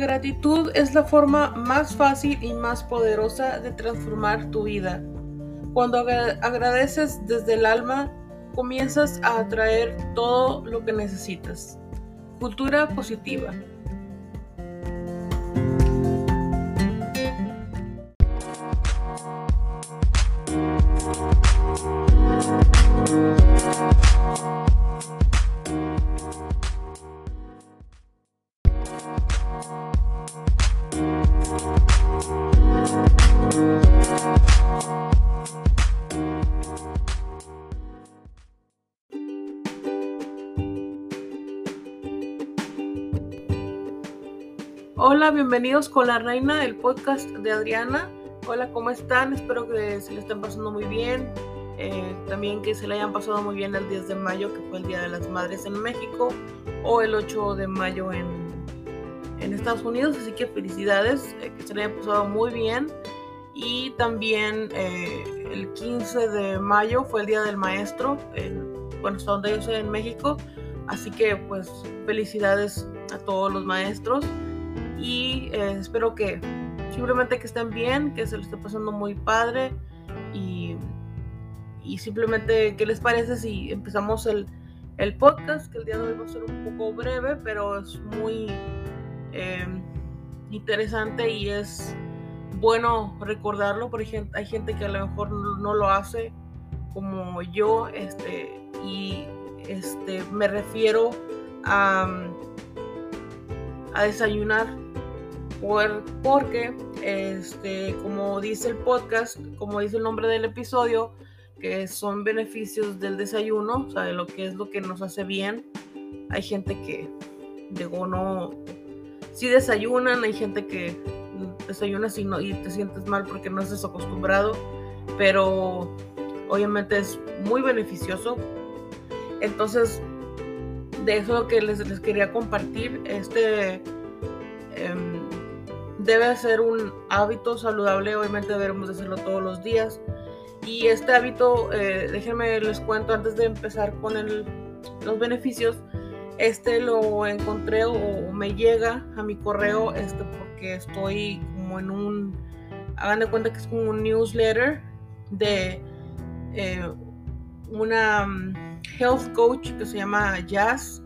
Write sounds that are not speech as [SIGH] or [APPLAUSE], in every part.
gratitud es la forma más fácil y más poderosa de transformar tu vida. Cuando agradeces desde el alma, comienzas a atraer todo lo que necesitas. Cultura positiva. Hola, bienvenidos con la reina del podcast de Adriana. Hola, ¿cómo están? Espero que se le estén pasando muy bien. Eh, también que se le hayan pasado muy bien el 10 de mayo, que fue el Día de las Madres en México, o el 8 de mayo en, en Estados Unidos. Así que felicidades, eh, que se le hayan pasado muy bien. Y también eh, el 15 de mayo fue el Día del Maestro, en, bueno, hasta donde yo soy en México. Así que pues felicidades a todos los maestros y eh, espero que simplemente que estén bien, que se les esté pasando muy padre y, y simplemente qué les parece si empezamos el, el, podcast, que el día de hoy va a ser un poco breve, pero es muy em, interesante y es bueno recordarlo, porque hay gente que a lo mejor no lo hace como yo, este, y este, me refiero a, a desayunar por, porque, este, como dice el podcast, como dice el nombre del episodio, que son beneficios del desayuno, o sea, de lo que es lo que nos hace bien. Hay gente que, digo, no, si desayunan, hay gente que desayuna y, no, y te sientes mal porque no estás acostumbrado, pero obviamente es muy beneficioso. Entonces, de eso que les, les quería compartir, este... Em, debe ser un hábito saludable, obviamente debemos de hacerlo todos los días. Y este hábito, eh, déjenme les cuento antes de empezar con los beneficios, este lo encontré o, me llega a mi correo este, porque estoy como en un, hagan de cuenta que es como un newsletter de eh, una mm, health coach que se llama Jazz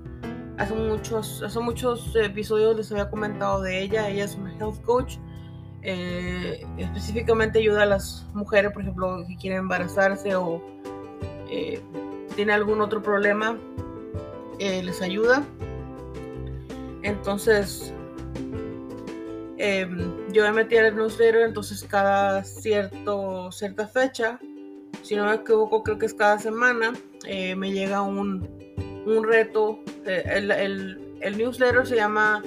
Hace muchos, hace muchos episodios les había comentado de ella. Ella es una health coach. Eh, específicamente ayuda a las mujeres, por ejemplo, que quieren embarazarse o eh, tiene algún otro problema, eh, les ayuda. Entonces, em, yo me metí al newsletter, entonces cada cierto, cierta fecha, si no me equivoco, creo que es cada semana, me llega un, un reto. Eh, el, newsletter se llama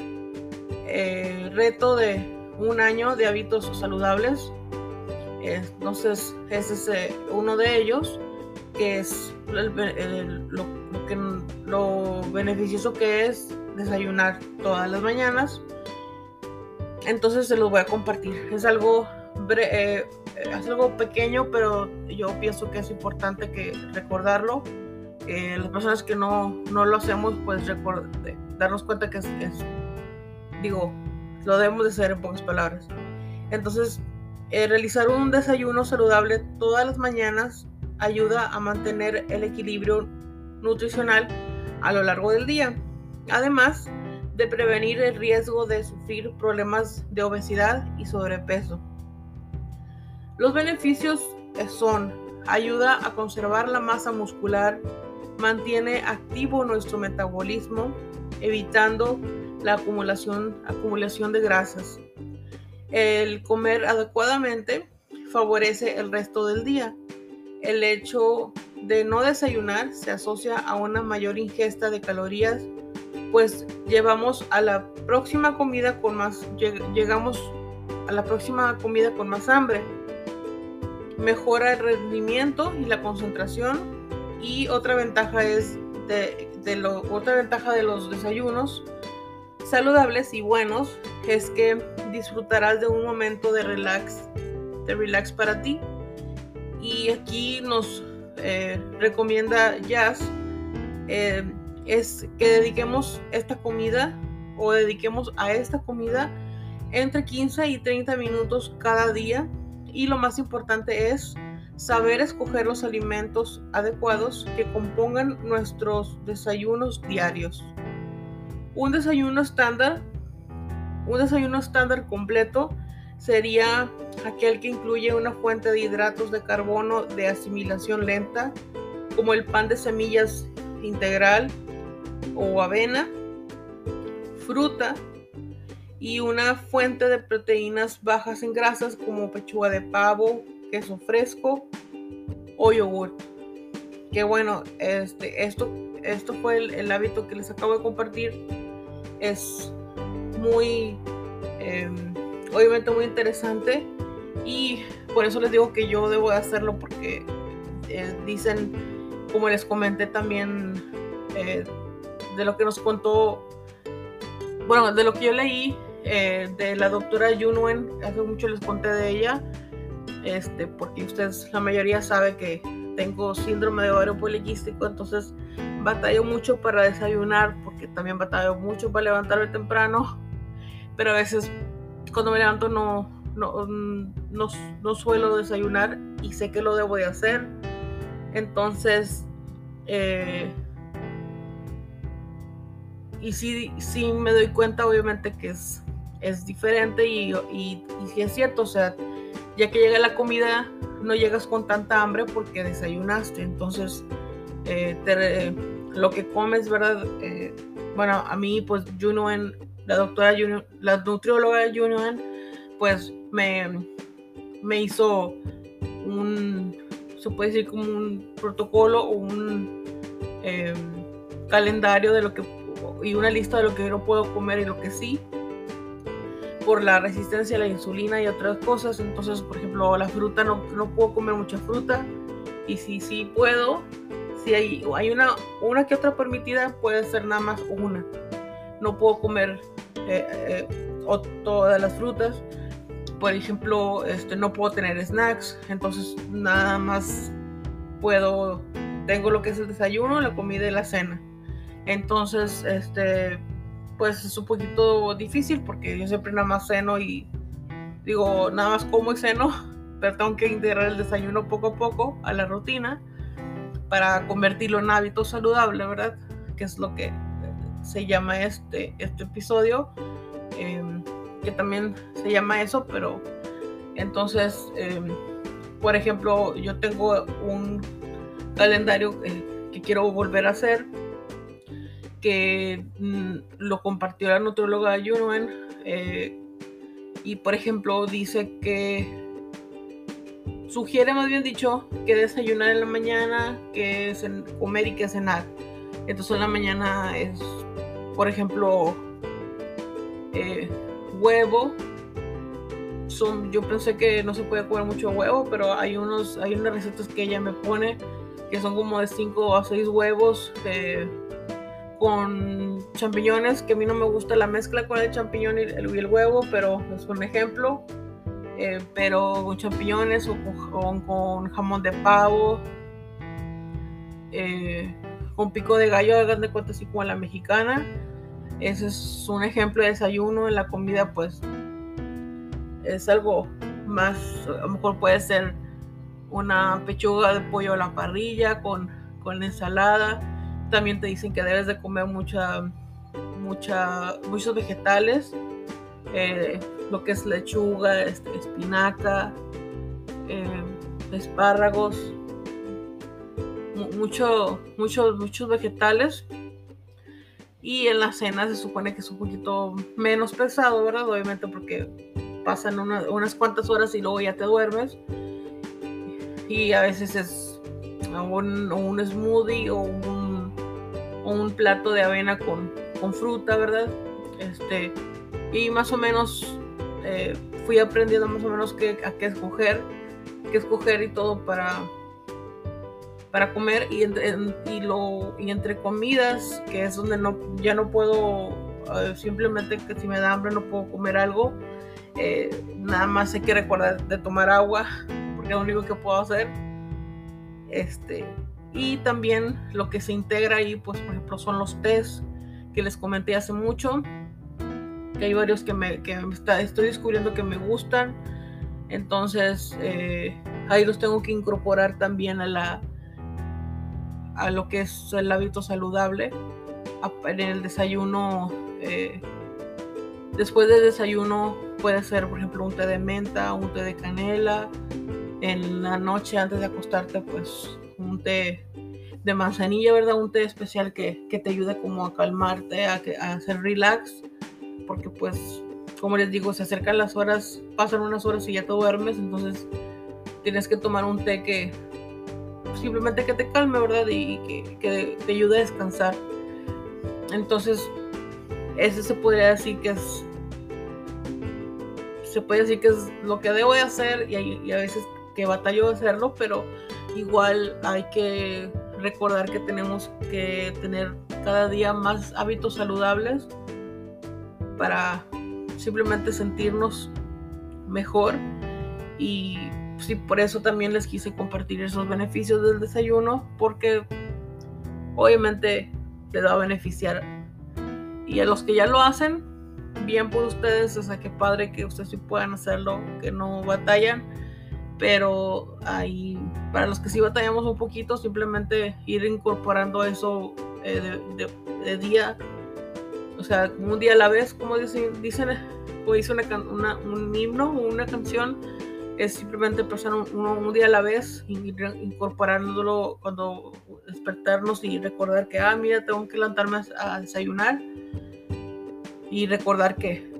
eh, Reto de un año de hábitos saludables. Entonces, ese es eh, uno de ellos, que es lo, beneficioso que es desayunar todas las mañanas. Entonces se los voy a compartir. Es algo, es algo pequeño, pero yo pienso que es importante que recordarlo las personas que no, no lo hacemos, pues darnos cuenta que es, digo, lo debemos de hacer en pocas palabras. Entonces, eh, realizar un desayuno saludable todas las mañanas ayuda a mantener el equilibrio nutricional a lo largo del día. Además de prevenir el riesgo de sufrir problemas de obesidad y sobrepeso. Los beneficios son ayuda a conservar la masa muscular mantiene activo nuestro metabolismo, evitando la acumulación, acumulación de grasas. El comer adecuadamente favorece el resto del día. El hecho de no desayunar se asocia a una mayor ingesta de calorías, pues llevamos a la próxima comida con más llegamos a la próxima comida con más hambre. Mejora el rendimiento y la concentración y otra ventaja es de, lo, otra ventaja de los desayunos saludables y buenos es que disfrutarás de un momento de relax, de relax para ti. Y aquí nos eh, recomienda Jazz eh, es que dediquemos esta comida o dediquemos a esta comida entre 15 y 30 minutos cada día y lo más importante es saber escoger los alimentos adecuados que compongan nuestros desayunos diarios. Un desayuno estándar, un desayuno estándar completo sería aquel que incluye una fuente de hidratos de carbono de asimilación lenta, como el pan de semillas integral o avena, fruta y una fuente de proteínas bajas en grasas como pechuga de pavo, queso fresco o yogur. Que bueno, este, esto, esto fue el, hábito que les acabo de compartir. Es muy, em, obviamente muy interesante y por eso les digo que yo debo de hacerlo porque eh, dicen, como les comenté también, eh, de lo que nos contó, bueno, de lo que yo leí eh, de la doctora Yunwen, hace mucho les conté de ella, este, porque ustedes, la mayoría sabe que tengo síndrome de ovario poliquístico, entonces batallo mucho para desayunar, porque también batallo mucho para levantarme temprano, pero a veces cuando me levanto no, no, no, no suelo desayunar y sé que lo debo de hacer, entonces... Eh, y sí, sí me doy cuenta obviamente que es, es diferente y, y, y sí es cierto, o sea, ya que llega la comida no llegas con tanta hambre porque desayunaste, entonces eh, lo que comes, ¿verdad? Eh, bueno, a mí pues Junoen, la doctora Junoen, la nutrióloga Junoen, pues me, me hizo un, se puede decir como un protocolo o un em, calendario de lo que y una lista de lo que no puedo comer y lo que sí por la resistencia a la insulina y otras cosas. Entonces, por ejemplo, la fruta no, no puedo comer mucha fruta. Y si sí puedo, si hay, hay una, una que otra permitida, puede ser nada más una. No puedo comer eh, eh, todas las frutas. Por ejemplo, este, no puedo tener snacks. Entonces, nada más puedo. Tengo lo que es el desayuno, la comida y la cena. Entonces, este, pues es un poquito difícil porque yo siempre nada más ceno y digo, nada más como y ceno, [LAUGHS] pero tengo que integrar el desayuno poco a poco a la rutina para convertirlo en hábito saludable, ¿verdad? Que es lo que se llama este, este episodio, em, que también se llama eso, pero entonces, em, por ejemplo, yo tengo un calendario que quiero volver a hacer que mm, lo compartió la nutróloga Yunuen eh, y por ejemplo dice que sugiere más bien dicho que desayunar en la mañana, que comer y que cenar. Entonces en la mañana es, por ejemplo, eh, huevo. Son, yo pensé que no se puede comer mucho huevo, pero hay unos, hay unas recetas que ella me pone que son como de 5 a 6 huevos. Eh, con champiñones, que a mí no me gusta la mezcla con el champiñón y el, huevo, pero es un ejemplo. Eh, pero con champiñones o con, jamón de pavo, eh, con pico de gallo, hagan de cuenta así como la mexicana. Ese es un ejemplo de desayuno. En la comida, pues es algo más, a lo mejor puede ser una pechuga de pollo a la parrilla con, con ensalada también te dicen que debes de comer mucha, mucha, muchos vegetales, eh, lo que es lechuga, este, espinaca, eh, espárragos, mucho, muchos, muchos vegetales. Y en la cena se supone que es un poquito menos pesado, ¿verdad? Obviamente porque pasan unas cuantas horas y luego ya te duermes. Y a veces es un, un smoothie o un un plato de avena con, con fruta, ¿verdad? Este, y más o menos eh, fui aprendiendo más o menos qué, a qué escoger, qué escoger y todo para, para comer y, y, lo, y entre comidas, que es donde no, ya no puedo, eh, simplemente que si me da hambre no puedo comer algo, eh, nada más hay que recordar de tomar agua, porque es lo único que puedo hacer. Este, y también lo que se integra ahí, pues por ejemplo, son los tés que les comenté hace mucho. que hay varios que, me, que estoy descubriendo que me gustan. Entonces, eh, ahí los tengo que incorporar también a la a lo que es el hábito saludable en el desayuno eh, después del desayuno puede ser por ejemplo un té de menta un té de canela en la noche antes de acostarte pues un té de manzanilla verdad un té especial que, te ayude como a calmarte a, a hacer relax porque pues como les digo se acercan las horas pasan unas horas y ya te duermes entonces tienes que tomar un té que simplemente que te calme, ¿verdad? Y que, te ayude a descansar. Entonces, ese se podría decir que es se puede decir que es lo que debo de hacer y a veces que batallo de hacerlo, pero igual hay que recordar que tenemos que tener cada día más hábitos saludables para simplemente sentirnos mejor y sí, por eso también les quise compartir esos beneficios del desayuno, porque obviamente les va a beneficiar. Y a los que ya lo hacen, bien por ustedes, o sea, qué padre que ustedes sí puedan hacerlo, que no batallan. Pero ahí, para los que sí batallamos un poquito, simplemente ir incorporando eso eh, de, día, o sea, un día a la vez, como dicen, dicen o dice una, un himno o una canción, es simplemente pasar un, día a la vez, incorporándolo cuando despertarnos y recordar que, ah, mira, tengo que levantarme a, desayunar y recordar que,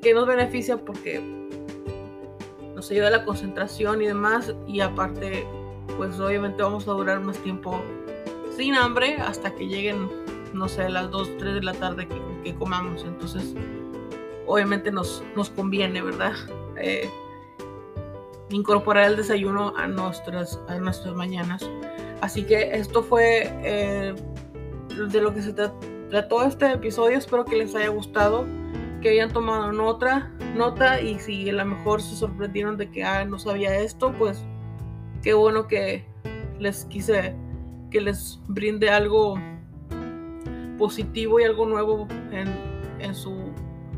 que nos beneficia porque nos ayuda a la concentración y demás y aparte, pues obviamente vamos a durar más tiempo sin hambre hasta que lleguen, no sé, las 2, 3 de la tarde que, comamos. Entonces, obviamente nos, nos conviene, ¿verdad? Eh, incorporar el desayuno a nuestras, a nuestras mañanas. Así que esto fue eh, de lo que se trató este episodio. Espero que les haya gustado, que hayan tomado nota, nota y si a lo mejor se sorprendieron de que ah, no sabía esto, pues qué bueno que les quise que les brinde algo positivo y algo nuevo en, en su,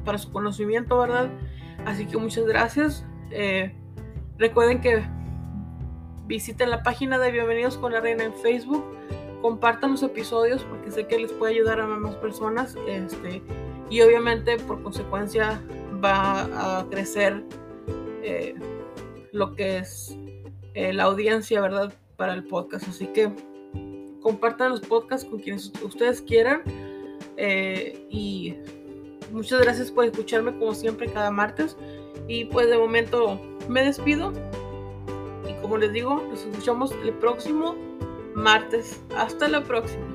para su conocimiento, ¿verdad? Así que muchas gracias. Eh, Recuerden que visiten la página de Bienvenidos con la Reina en Facebook, compartan los episodios porque sé que les puede ayudar a más personas este, y obviamente por consecuencia va a crecer eh, lo que es eh, la audiencia, ¿verdad? Para el podcast. Así que compartan los podcasts con quienes ustedes quieran eh, y muchas gracias por escucharme como siempre cada martes y pues de momento me despido y como les digo, nos escuchamos el próximo martes. Hasta la próxima.